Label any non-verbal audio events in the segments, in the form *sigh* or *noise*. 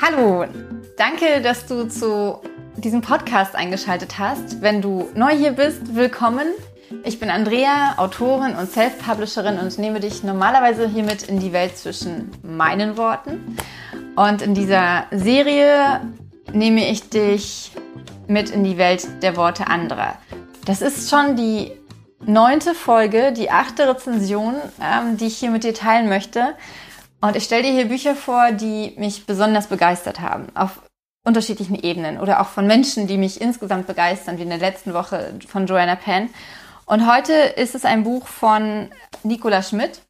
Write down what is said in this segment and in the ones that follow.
Hallo, danke, dass du zu diesem Podcast eingeschaltet hast. Wenn du neu hier bist, willkommen. Ich bin Andrea, Autorin und Self-Publisherin und nehme dich normalerweise hiermit in die Welt zwischen meinen Worten. Und in dieser Serie nehme ich dich mit in die Welt der Worte anderer. Das ist schon die neunte Folge, die achte Rezension, ähm, die ich hier mit dir teilen möchte. Und ich stelle dir hier Bücher vor, die mich besonders begeistert haben, auf unterschiedlichen Ebenen oder auch von Menschen, die mich insgesamt begeistern, wie in der letzten Woche von Joanna Penn. Und heute ist es ein Buch von Nicola Schmidt.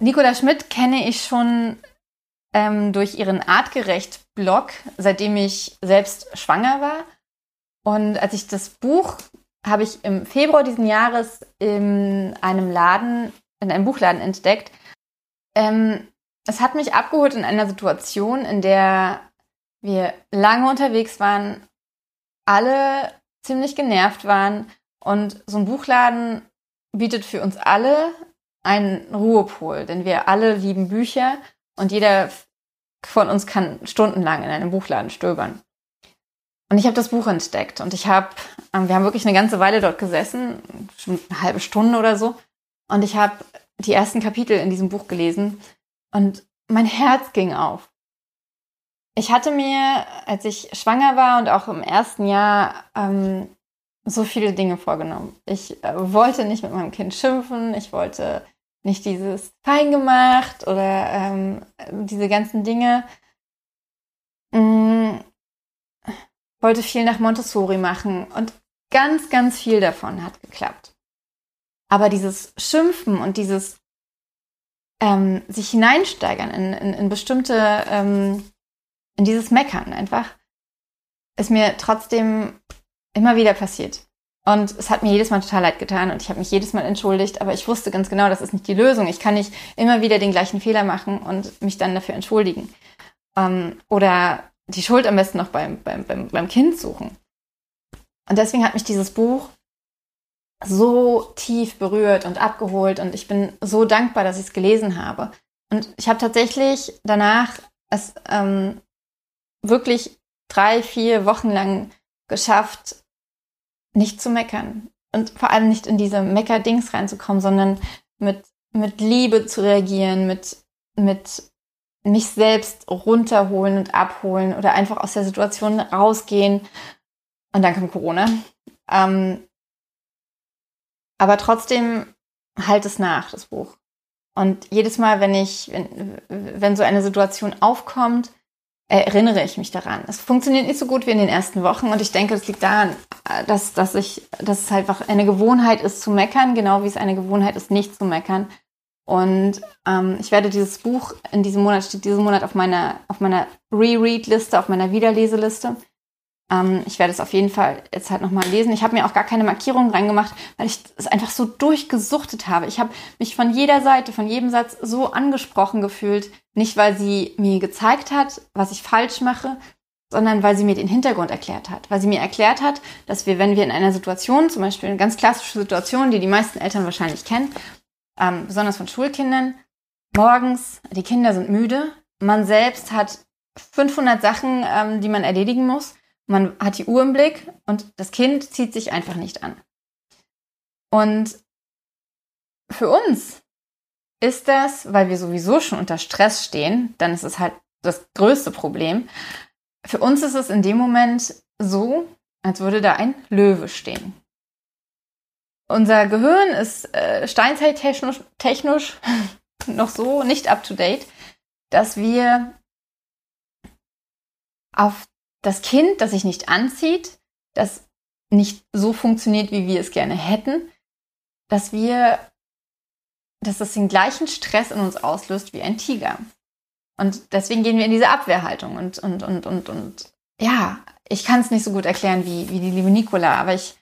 Nicola Schmidt kenne ich schon ähm, durch ihren Artgerecht-Blog, seitdem ich selbst schwanger war. Und als ich das Buch habe ich im Februar diesen Jahres in einem Laden, in einem Buchladen entdeckt. Ähm, es hat mich abgeholt in einer Situation, in der wir lange unterwegs waren, alle ziemlich genervt waren und so ein Buchladen bietet für uns alle einen Ruhepol, denn wir alle lieben Bücher und jeder von uns kann stundenlang in einem Buchladen stöbern. Und ich habe das Buch entdeckt und ich habe, ähm, wir haben wirklich eine ganze Weile dort gesessen, schon eine halbe Stunde oder so. Und ich habe die ersten Kapitel in diesem Buch gelesen und mein Herz ging auf. Ich hatte mir, als ich schwanger war und auch im ersten Jahr, ähm, so viele Dinge vorgenommen. Ich äh, wollte nicht mit meinem Kind schimpfen, ich wollte nicht dieses fein gemacht oder ähm, diese ganzen Dinge. Mm, wollte viel nach Montessori machen und ganz, ganz viel davon hat geklappt. Aber dieses Schimpfen und dieses ähm, sich hineinsteigern in, in, in bestimmte, ähm, in dieses Meckern einfach, ist mir trotzdem immer wieder passiert. Und es hat mir jedes Mal total leid getan und ich habe mich jedes Mal entschuldigt, aber ich wusste ganz genau, das ist nicht die Lösung. Ich kann nicht immer wieder den gleichen Fehler machen und mich dann dafür entschuldigen. Ähm, oder die Schuld am besten noch beim, beim, beim, beim Kind suchen. Und deswegen hat mich dieses Buch so tief berührt und abgeholt und ich bin so dankbar, dass ich es gelesen habe. Und ich habe tatsächlich danach es ähm, wirklich drei, vier Wochen lang geschafft, nicht zu meckern und vor allem nicht in diese Mecker-Dings reinzukommen, sondern mit, mit Liebe zu reagieren, mit, mit mich selbst runterholen und abholen oder einfach aus der Situation rausgehen. Und dann kam Corona. Ähm, aber trotzdem halt es nach, das Buch. Und jedes Mal, wenn ich, wenn, wenn so eine Situation aufkommt, erinnere ich mich daran. Es funktioniert nicht so gut wie in den ersten Wochen und ich denke, das liegt daran, dass, dass ich, dass es halt einfach eine Gewohnheit ist zu meckern, genau wie es eine Gewohnheit ist, nicht zu meckern. Und ähm, ich werde dieses Buch in diesem Monat, steht diesen Monat auf meiner, auf meiner Reread-Liste, auf meiner Wiederleseliste. Ähm, ich werde es auf jeden Fall jetzt halt nochmal lesen. Ich habe mir auch gar keine Markierungen reingemacht, weil ich es einfach so durchgesuchtet habe. Ich habe mich von jeder Seite, von jedem Satz so angesprochen gefühlt. Nicht, weil sie mir gezeigt hat, was ich falsch mache, sondern weil sie mir den Hintergrund erklärt hat. Weil sie mir erklärt hat, dass wir, wenn wir in einer Situation, zum Beispiel eine ganz klassische Situation, die die meisten Eltern wahrscheinlich kennen, ähm, besonders von Schulkindern, morgens, die Kinder sind müde, man selbst hat 500 Sachen, ähm, die man erledigen muss, man hat die Uhr im Blick und das Kind zieht sich einfach nicht an. Und für uns ist das, weil wir sowieso schon unter Stress stehen, dann ist es halt das größte Problem. Für uns ist es in dem Moment so, als würde da ein Löwe stehen unser Gehirn ist äh, steinzeittechnisch technisch *laughs* noch so nicht up to date, dass wir auf das Kind, das sich nicht anzieht, das nicht so funktioniert, wie wir es gerne hätten, dass wir, dass das den gleichen Stress in uns auslöst wie ein Tiger. Und deswegen gehen wir in diese Abwehrhaltung und, und, und, und, und ja, ich kann es nicht so gut erklären wie, wie die liebe Nicola, aber ich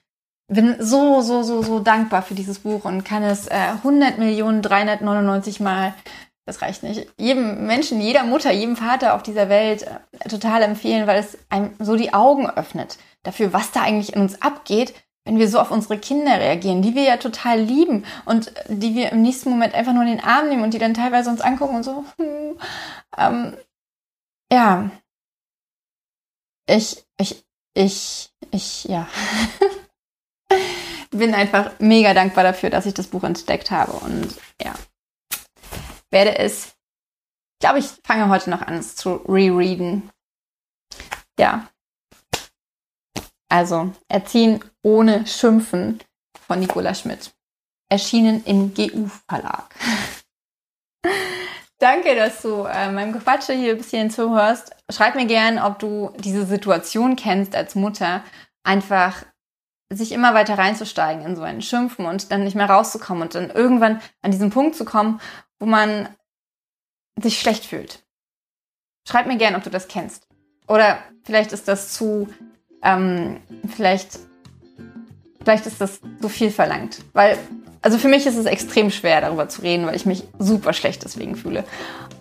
bin so, so, so, so dankbar für dieses Buch und kann es äh, 100 Millionen 399 Mal, das reicht nicht, jedem Menschen, jeder Mutter, jedem Vater auf dieser Welt äh, total empfehlen, weil es einem so die Augen öffnet dafür, was da eigentlich in uns abgeht, wenn wir so auf unsere Kinder reagieren, die wir ja total lieben und die wir im nächsten Moment einfach nur in den Arm nehmen und die dann teilweise uns angucken und so, hm, ähm, ja, ich, ich, ich, ich, ja. *laughs* Bin einfach mega dankbar dafür, dass ich das Buch entdeckt habe und ja, werde es, ich glaube, ich fange heute noch an, es zu rereaden. Ja. Also, Erziehen ohne Schimpfen von Nicola Schmidt. Erschienen im GU Verlag. *laughs* Danke, dass du äh, meinem Gequatsche hier ein bisschen zuhörst. Schreib mir gern, ob du diese Situation kennst als Mutter, einfach sich immer weiter reinzusteigen in so ein Schimpfen und dann nicht mehr rauszukommen und dann irgendwann an diesen Punkt zu kommen, wo man sich schlecht fühlt. Schreib mir gern, ob du das kennst. Oder vielleicht ist das zu, ähm, vielleicht, vielleicht ist das zu viel verlangt. Weil also für mich ist es extrem schwer, darüber zu reden, weil ich mich super schlecht deswegen fühle.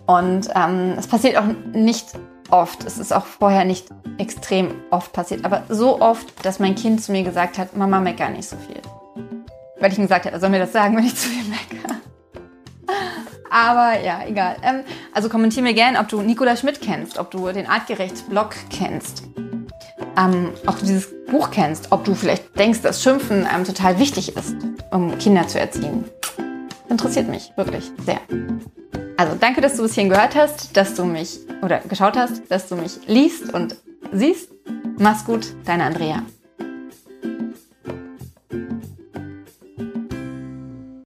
Und ähm, es passiert auch nicht oft. Es ist auch vorher nicht extrem oft passiert, aber so oft, dass mein Kind zu mir gesagt hat, Mama mecker nicht so viel. Weil ich ihm gesagt habe, er soll mir das sagen, *laughs* wenn ich zu viel mecker. Aber ja, egal. Ähm, also kommentier mir gerne, ob du Nicola Schmidt kennst, ob du den Artgerecht-Blog kennst ähm, ob du dieses Buch kennst, ob du vielleicht denkst, dass Schimpfen ähm, total wichtig ist, um Kinder zu erziehen. Interessiert mich wirklich sehr. Also danke, dass du bis hierhin gehört hast, dass du mich oder geschaut hast, dass du mich liest und siehst. Mach's gut, deine Andrea.